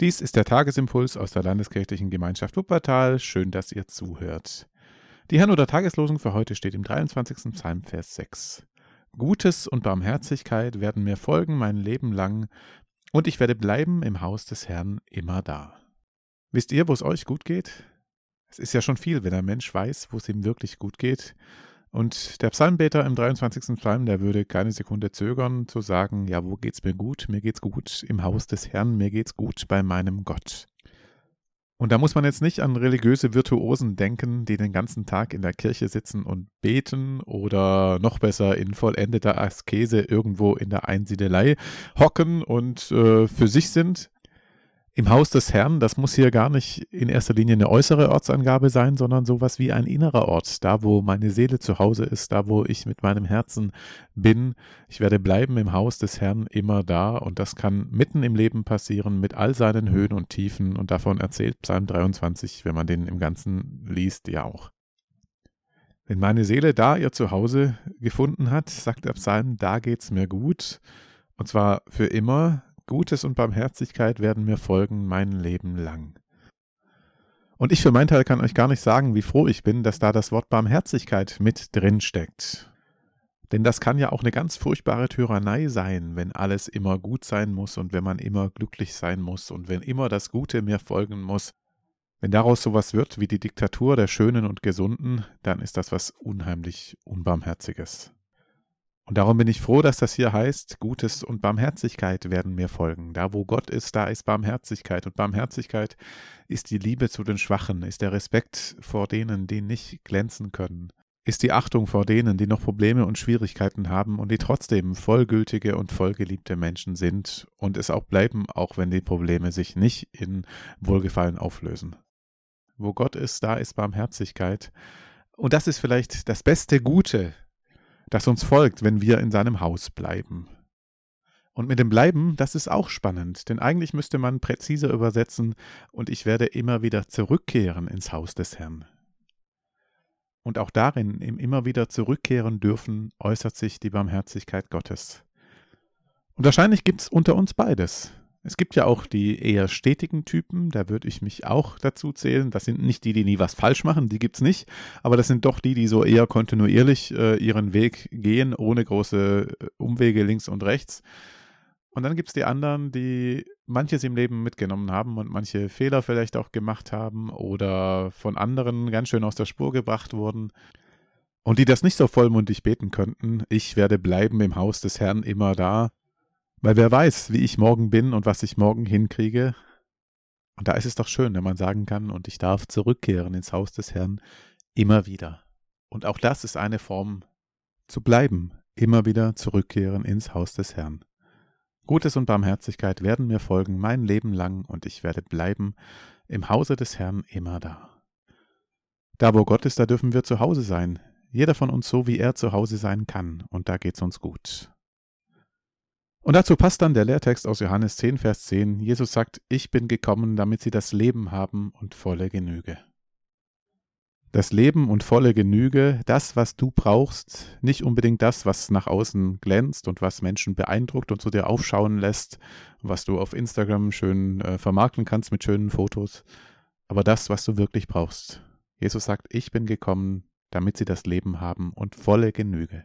Dies ist der Tagesimpuls aus der Landeskirchlichen Gemeinschaft Wuppertal. Schön, dass ihr zuhört. Die Herrn- oder Tageslosung für heute steht im 23. Psalm, Vers 6. Gutes und Barmherzigkeit werden mir folgen mein Leben lang, und ich werde bleiben im Haus des Herrn immer da. Wisst ihr, wo es euch gut geht? Es ist ja schon viel, wenn ein Mensch weiß, wo es ihm wirklich gut geht. Und der Psalmbeter im 23. Psalm, der würde keine Sekunde zögern zu sagen, ja, wo geht's mir gut? Mir geht's gut im Haus des Herrn, mir geht's gut bei meinem Gott. Und da muss man jetzt nicht an religiöse Virtuosen denken, die den ganzen Tag in der Kirche sitzen und beten oder noch besser in vollendeter Askese irgendwo in der Einsiedelei hocken und äh, für sich sind im Haus des Herrn, das muss hier gar nicht in erster Linie eine äußere Ortsangabe sein, sondern sowas wie ein innerer Ort, da wo meine Seele zu Hause ist, da wo ich mit meinem Herzen bin. Ich werde bleiben im Haus des Herrn immer da und das kann mitten im Leben passieren mit all seinen Höhen und Tiefen und davon erzählt Psalm 23, wenn man den im Ganzen liest, ja auch. Wenn meine Seele da ihr Zuhause gefunden hat, sagt der Psalm, da geht's mir gut und zwar für immer, Gutes und Barmherzigkeit werden mir folgen mein Leben lang. Und ich für meinen Teil kann euch gar nicht sagen, wie froh ich bin, dass da das Wort Barmherzigkeit mit drin steckt. Denn das kann ja auch eine ganz furchtbare Tyrannei sein, wenn alles immer gut sein muss und wenn man immer glücklich sein muss und wenn immer das Gute mir folgen muss. Wenn daraus sowas wird wie die Diktatur der Schönen und Gesunden, dann ist das was unheimlich Unbarmherziges. Und darum bin ich froh, dass das hier heißt, Gutes und Barmherzigkeit werden mir folgen. Da, wo Gott ist, da ist Barmherzigkeit. Und Barmherzigkeit ist die Liebe zu den Schwachen, ist der Respekt vor denen, die nicht glänzen können, ist die Achtung vor denen, die noch Probleme und Schwierigkeiten haben und die trotzdem vollgültige und vollgeliebte Menschen sind und es auch bleiben, auch wenn die Probleme sich nicht in Wohlgefallen auflösen. Wo Gott ist, da ist Barmherzigkeit. Und das ist vielleicht das beste Gute, das uns folgt, wenn wir in seinem Haus bleiben. Und mit dem Bleiben, das ist auch spannend, denn eigentlich müsste man präziser übersetzen, und ich werde immer wieder zurückkehren ins Haus des Herrn. Und auch darin, im immer wieder zurückkehren dürfen, äußert sich die Barmherzigkeit Gottes. Und wahrscheinlich gibt es unter uns beides. Es gibt ja auch die eher stetigen Typen, da würde ich mich auch dazu zählen. Das sind nicht die, die nie was falsch machen, die gibt es nicht, aber das sind doch die, die so eher kontinuierlich äh, ihren Weg gehen, ohne große äh, Umwege links und rechts. Und dann gibt es die anderen, die manches im Leben mitgenommen haben und manche Fehler vielleicht auch gemacht haben oder von anderen ganz schön aus der Spur gebracht wurden. Und die das nicht so vollmundig beten könnten, ich werde bleiben im Haus des Herrn immer da, weil wer weiß, wie ich morgen bin und was ich morgen hinkriege. Und da ist es doch schön, wenn man sagen kann, und ich darf zurückkehren ins Haus des Herrn immer wieder. Und auch das ist eine Form zu bleiben, immer wieder zurückkehren ins Haus des Herrn. Gutes und Barmherzigkeit werden mir folgen mein Leben lang, und ich werde bleiben im Hause des Herrn immer da. Da, wo Gott ist, da dürfen wir zu Hause sein, jeder von uns so, wie er zu Hause sein kann, und da geht's uns gut. Und dazu passt dann der Lehrtext aus Johannes 10, Vers 10. Jesus sagt, ich bin gekommen, damit sie das Leben haben und volle Genüge. Das Leben und volle Genüge, das, was du brauchst, nicht unbedingt das, was nach außen glänzt und was Menschen beeindruckt und zu dir aufschauen lässt, was du auf Instagram schön äh, vermarkten kannst mit schönen Fotos, aber das, was du wirklich brauchst. Jesus sagt, ich bin gekommen, damit sie das Leben haben und volle Genüge.